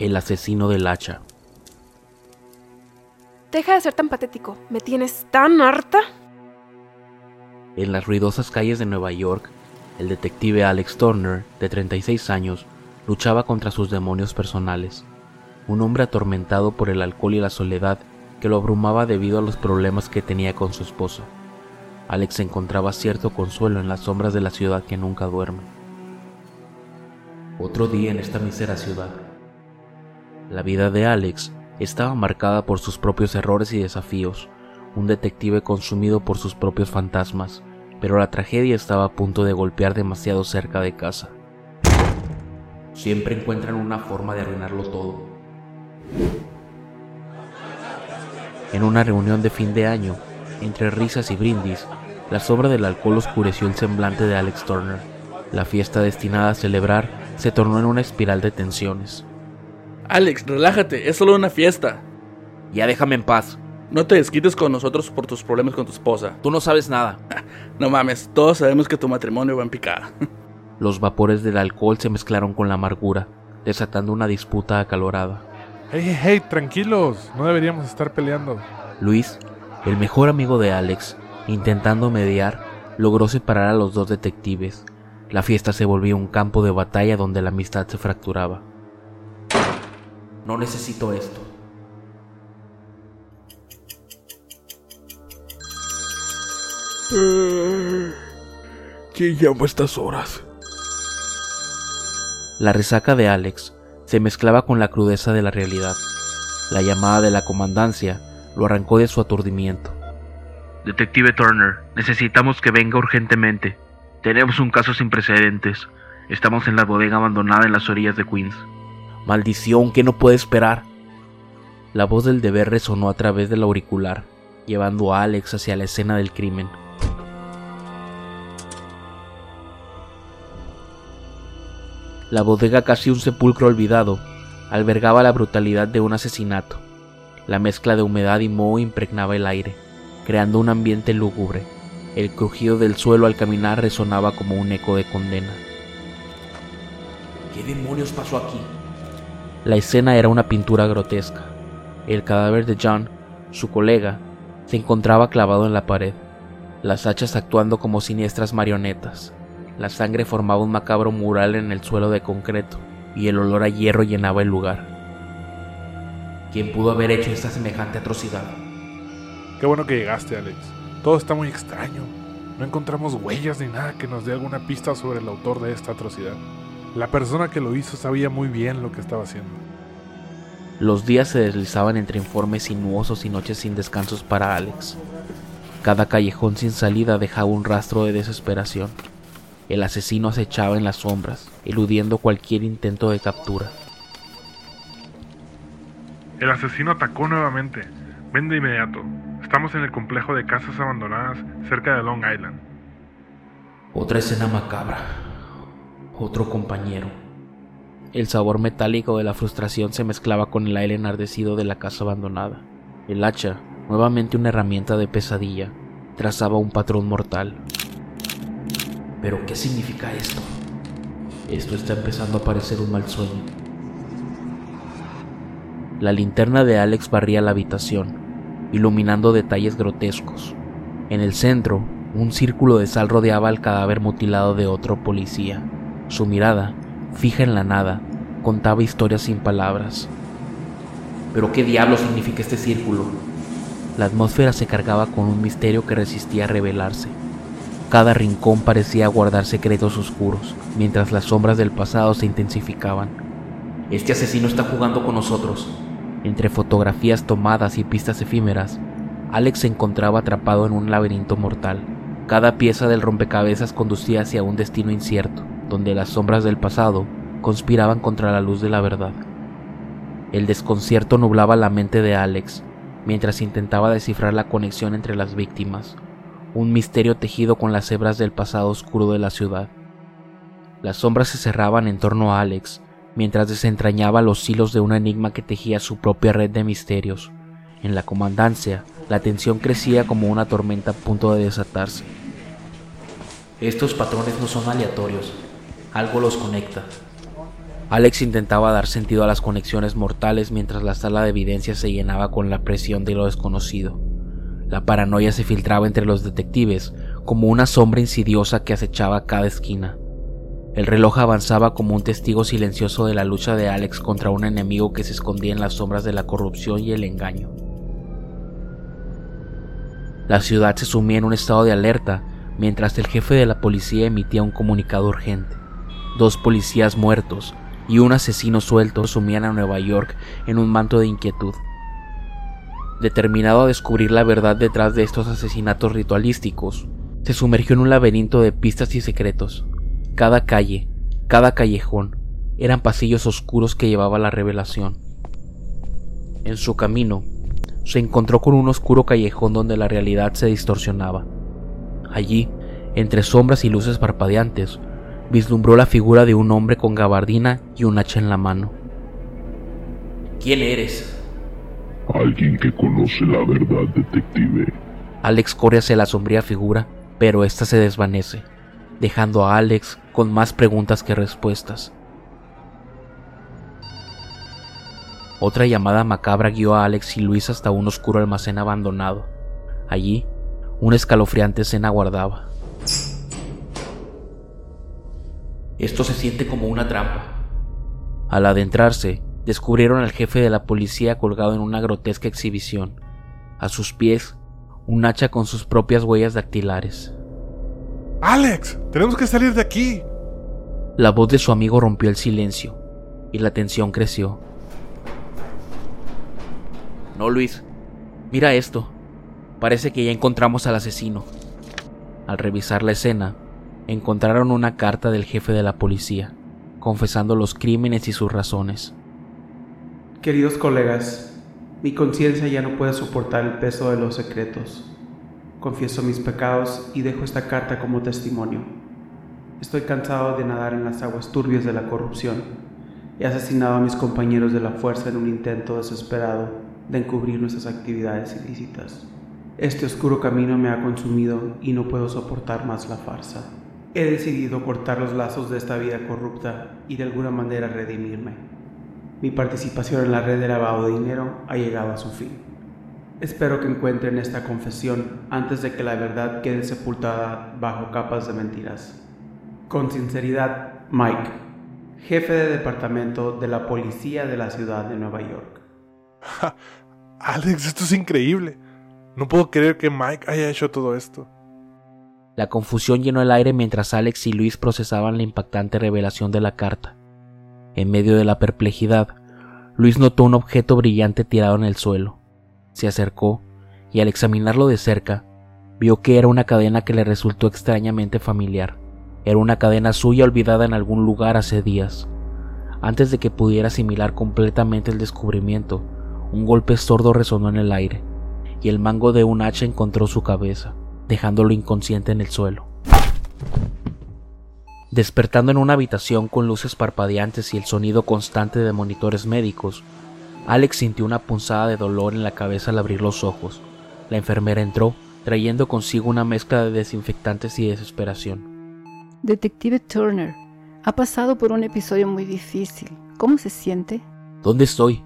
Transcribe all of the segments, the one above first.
El asesino del hacha. Deja de ser tan patético. ¿Me tienes tan harta? En las ruidosas calles de Nueva York, el detective Alex Turner, de 36 años, luchaba contra sus demonios personales. Un hombre atormentado por el alcohol y la soledad que lo abrumaba debido a los problemas que tenía con su esposa. Alex encontraba cierto consuelo en las sombras de la ciudad que nunca duerme. Otro día en esta mísera ciudad, la vida de Alex estaba marcada por sus propios errores y desafíos, un detective consumido por sus propios fantasmas, pero la tragedia estaba a punto de golpear demasiado cerca de casa. Siempre encuentran una forma de arruinarlo todo. En una reunión de fin de año, entre risas y brindis, la sobra del alcohol oscureció el semblante de Alex Turner. La fiesta destinada a celebrar se tornó en una espiral de tensiones. Alex, relájate, es solo una fiesta. Ya déjame en paz. No te desquites con nosotros por tus problemas con tu esposa. Tú no sabes nada. No mames, todos sabemos que tu matrimonio va en picada. Los vapores del alcohol se mezclaron con la amargura, desatando una disputa acalorada. Hey, hey, hey, tranquilos, no deberíamos estar peleando. Luis, el mejor amigo de Alex, intentando mediar, logró separar a los dos detectives. La fiesta se volvió un campo de batalla donde la amistad se fracturaba. No necesito esto. ¿Quién llama a estas horas? La resaca de Alex se mezclaba con la crudeza de la realidad. La llamada de la comandancia lo arrancó de su aturdimiento. Detective Turner, necesitamos que venga urgentemente. Tenemos un caso sin precedentes. Estamos en la bodega abandonada en las orillas de Queens. Maldición, que no puede esperar. La voz del deber resonó a través del auricular, llevando a Alex hacia la escena del crimen. La bodega, casi un sepulcro olvidado, albergaba la brutalidad de un asesinato. La mezcla de humedad y moho impregnaba el aire, creando un ambiente lúgubre. El crujido del suelo al caminar resonaba como un eco de condena. ¿Qué demonios pasó aquí? La escena era una pintura grotesca. El cadáver de John, su colega, se encontraba clavado en la pared, las hachas actuando como siniestras marionetas. La sangre formaba un macabro mural en el suelo de concreto y el olor a hierro llenaba el lugar. ¿Quién pudo haber hecho esta semejante atrocidad? Qué bueno que llegaste, Alex. Todo está muy extraño. No encontramos huellas ni nada que nos dé alguna pista sobre el autor de esta atrocidad. La persona que lo hizo sabía muy bien lo que estaba haciendo. Los días se deslizaban entre informes sinuosos y noches sin descansos para Alex. Cada callejón sin salida dejaba un rastro de desesperación. El asesino acechaba en las sombras, eludiendo cualquier intento de captura. El asesino atacó nuevamente. Ven de inmediato. Estamos en el complejo de casas abandonadas cerca de Long Island. Otra escena macabra otro compañero. El sabor metálico de la frustración se mezclaba con el aire enardecido de la casa abandonada. El hacha, nuevamente una herramienta de pesadilla, trazaba un patrón mortal. ¿Pero qué significa esto? Esto está empezando a parecer un mal sueño. La linterna de Alex barría la habitación, iluminando detalles grotescos. En el centro, un círculo de sal rodeaba al cadáver mutilado de otro policía. Su mirada, fija en la nada, contaba historias sin palabras. Pero qué diablo significa este círculo. La atmósfera se cargaba con un misterio que resistía a revelarse. Cada rincón parecía guardar secretos oscuros, mientras las sombras del pasado se intensificaban. Este asesino está jugando con nosotros. Entre fotografías tomadas y pistas efímeras, Alex se encontraba atrapado en un laberinto mortal. Cada pieza del rompecabezas conducía hacia un destino incierto, donde las sombras del pasado conspiraban contra la luz de la verdad. El desconcierto nublaba la mente de Alex mientras intentaba descifrar la conexión entre las víctimas, un misterio tejido con las hebras del pasado oscuro de la ciudad. Las sombras se cerraban en torno a Alex mientras desentrañaba los hilos de un enigma que tejía su propia red de misterios. En la comandancia, la tensión crecía como una tormenta a punto de desatarse. Estos patrones no son aleatorios, algo los conecta. Alex intentaba dar sentido a las conexiones mortales mientras la sala de evidencia se llenaba con la presión de lo desconocido. La paranoia se filtraba entre los detectives como una sombra insidiosa que acechaba cada esquina. El reloj avanzaba como un testigo silencioso de la lucha de Alex contra un enemigo que se escondía en las sombras de la corrupción y el engaño. La ciudad se sumía en un estado de alerta mientras el jefe de la policía emitía un comunicado urgente. Dos policías muertos y un asesino suelto sumían a Nueva York en un manto de inquietud. Determinado a descubrir la verdad detrás de estos asesinatos ritualísticos, se sumergió en un laberinto de pistas y secretos. Cada calle, cada callejón, eran pasillos oscuros que llevaba la revelación. En su camino, se encontró con un oscuro callejón donde la realidad se distorsionaba. Allí, entre sombras y luces parpadeantes, vislumbró la figura de un hombre con gabardina y un hacha en la mano. ¿Quién eres? Alguien que conoce la verdad, detective. Alex corre hacia la sombría figura, pero ésta se desvanece, dejando a Alex con más preguntas que respuestas. Otra llamada macabra guió a Alex y Luis hasta un oscuro almacén abandonado. Allí, una escalofriante escena aguardaba. Esto se siente como una trampa. Al adentrarse, descubrieron al jefe de la policía colgado en una grotesca exhibición. A sus pies, un hacha con sus propias huellas dactilares. ¡Alex! ¡Tenemos que salir de aquí! La voz de su amigo rompió el silencio, y la tensión creció. No, Luis. Mira esto. Parece que ya encontramos al asesino. Al revisar la escena, encontraron una carta del jefe de la policía, confesando los crímenes y sus razones. Queridos colegas, mi conciencia ya no puede soportar el peso de los secretos. Confieso mis pecados y dejo esta carta como testimonio. Estoy cansado de nadar en las aguas turbias de la corrupción. He asesinado a mis compañeros de la fuerza en un intento desesperado de encubrir nuestras actividades ilícitas. Este oscuro camino me ha consumido y no puedo soportar más la farsa. He decidido cortar los lazos de esta vida corrupta y de alguna manera redimirme. Mi participación en la red de lavado de dinero ha llegado a su fin. Espero que encuentren esta confesión antes de que la verdad quede sepultada bajo capas de mentiras. Con sinceridad, Mike, jefe de departamento de la policía de la ciudad de Nueva York. Alex, esto es increíble. No puedo creer que Mike haya hecho todo esto. La confusión llenó el aire mientras Alex y Luis procesaban la impactante revelación de la carta. En medio de la perplejidad, Luis notó un objeto brillante tirado en el suelo. Se acercó y al examinarlo de cerca, vio que era una cadena que le resultó extrañamente familiar. Era una cadena suya olvidada en algún lugar hace días. Antes de que pudiera asimilar completamente el descubrimiento, un golpe sordo resonó en el aire, y el mango de un hacha encontró su cabeza dejándolo inconsciente en el suelo. Despertando en una habitación con luces parpadeantes y el sonido constante de monitores médicos, Alex sintió una punzada de dolor en la cabeza al abrir los ojos. La enfermera entró, trayendo consigo una mezcla de desinfectantes y desesperación. Detective Turner, ha pasado por un episodio muy difícil. ¿Cómo se siente? ¿Dónde estoy?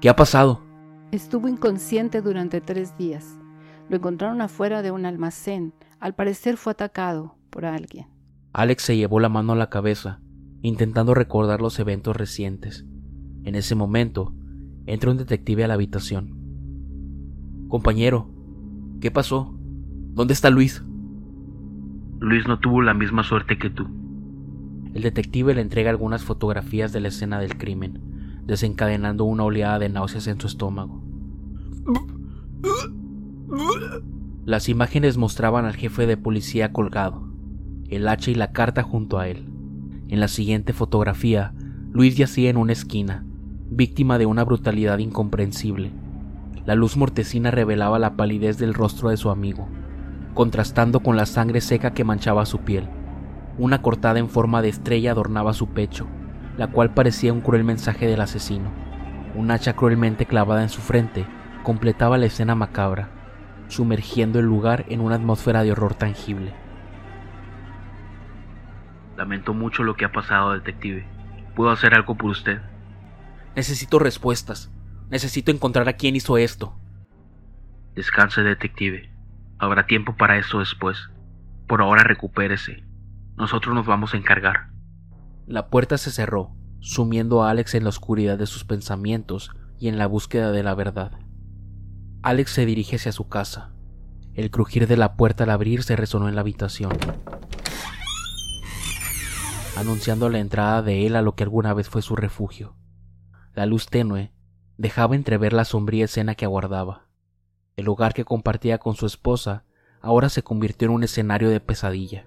¿Qué ha pasado? Estuvo inconsciente durante tres días. Lo encontraron afuera de un almacén. Al parecer fue atacado por alguien. Alex se llevó la mano a la cabeza intentando recordar los eventos recientes. En ese momento, entra un detective a la habitación. Compañero, ¿qué pasó? ¿Dónde está Luis? Luis no tuvo la misma suerte que tú. El detective le entrega algunas fotografías de la escena del crimen, desencadenando una oleada de náuseas en su estómago. Las imágenes mostraban al jefe de policía colgado, el hacha y la carta junto a él. En la siguiente fotografía, Luis yacía en una esquina, víctima de una brutalidad incomprensible. La luz mortecina revelaba la palidez del rostro de su amigo, contrastando con la sangre seca que manchaba su piel. Una cortada en forma de estrella adornaba su pecho, la cual parecía un cruel mensaje del asesino. Un hacha cruelmente clavada en su frente completaba la escena macabra, sumergiendo el lugar en una atmósfera de horror tangible. Lamento mucho lo que ha pasado, detective. ¿Puedo hacer algo por usted? Necesito respuestas. Necesito encontrar a quién hizo esto. Descanse, detective. Habrá tiempo para eso después. Por ahora recupérese. Nosotros nos vamos a encargar. La puerta se cerró, sumiendo a Alex en la oscuridad de sus pensamientos y en la búsqueda de la verdad. Alex se dirige hacia su casa. El crujir de la puerta al abrirse resonó en la habitación, anunciando la entrada de él a lo que alguna vez fue su refugio. La luz tenue dejaba entrever la sombría escena que aguardaba. El hogar que compartía con su esposa ahora se convirtió en un escenario de pesadilla.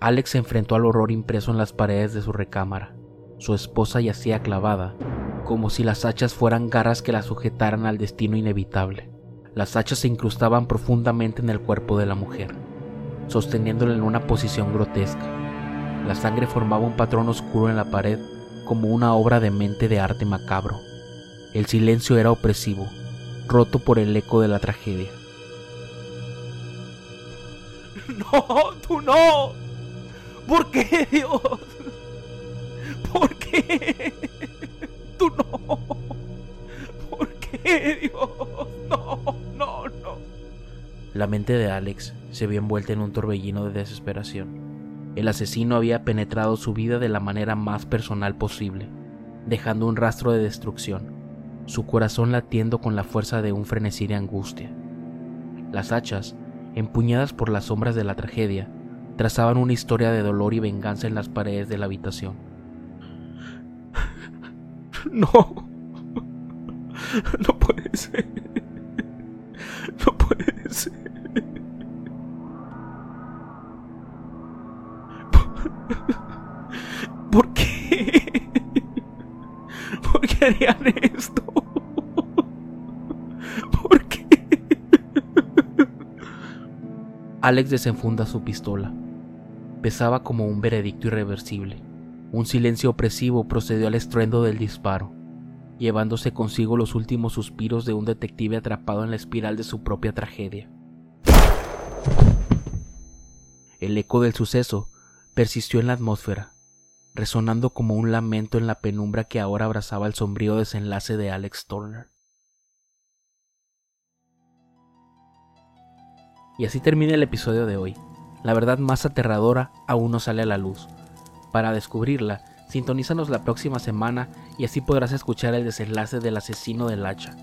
Alex se enfrentó al horror impreso en las paredes de su recámara. Su esposa yacía clavada, como si las hachas fueran garras que la sujetaran al destino inevitable. Las hachas se incrustaban profundamente en el cuerpo de la mujer, sosteniéndola en una posición grotesca. La sangre formaba un patrón oscuro en la pared como una obra de mente de arte macabro. El silencio era opresivo, roto por el eco de la tragedia. No, tú no. ¿Por qué, Dios? ¿Por qué? Tú no. ¿Por qué, Dios? La mente de Alex se vio envuelta en un torbellino de desesperación. El asesino había penetrado su vida de la manera más personal posible, dejando un rastro de destrucción, su corazón latiendo con la fuerza de un frenesí de angustia. Las hachas, empuñadas por las sombras de la tragedia, trazaban una historia de dolor y venganza en las paredes de la habitación. No. No puede ser. Harían esto? ¿Por qué? Alex desenfunda su pistola. Pesaba como un veredicto irreversible. Un silencio opresivo procedió al estruendo del disparo, llevándose consigo los últimos suspiros de un detective atrapado en la espiral de su propia tragedia. El eco del suceso persistió en la atmósfera, resonando como un lamento en la penumbra que ahora abrazaba el sombrío desenlace de Alex Turner. Y así termina el episodio de hoy. La verdad más aterradora aún no sale a la luz. Para descubrirla, sintonízanos la próxima semana y así podrás escuchar el desenlace del asesino del hacha.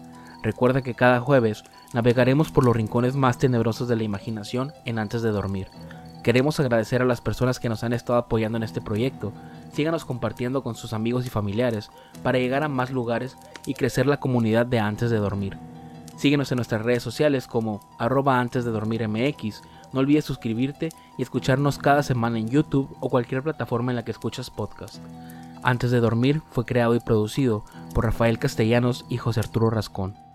Recuerda que cada jueves navegaremos por los rincones más tenebrosos de la imaginación en antes de dormir. Queremos agradecer a las personas que nos han estado apoyando en este proyecto. Síganos compartiendo con sus amigos y familiares para llegar a más lugares y crecer la comunidad de antes de dormir. Síguenos en nuestras redes sociales como arroba antes de dormir MX. No olvides suscribirte y escucharnos cada semana en YouTube o cualquier plataforma en la que escuchas podcast. Antes de dormir fue creado y producido por Rafael Castellanos y José Arturo Rascón.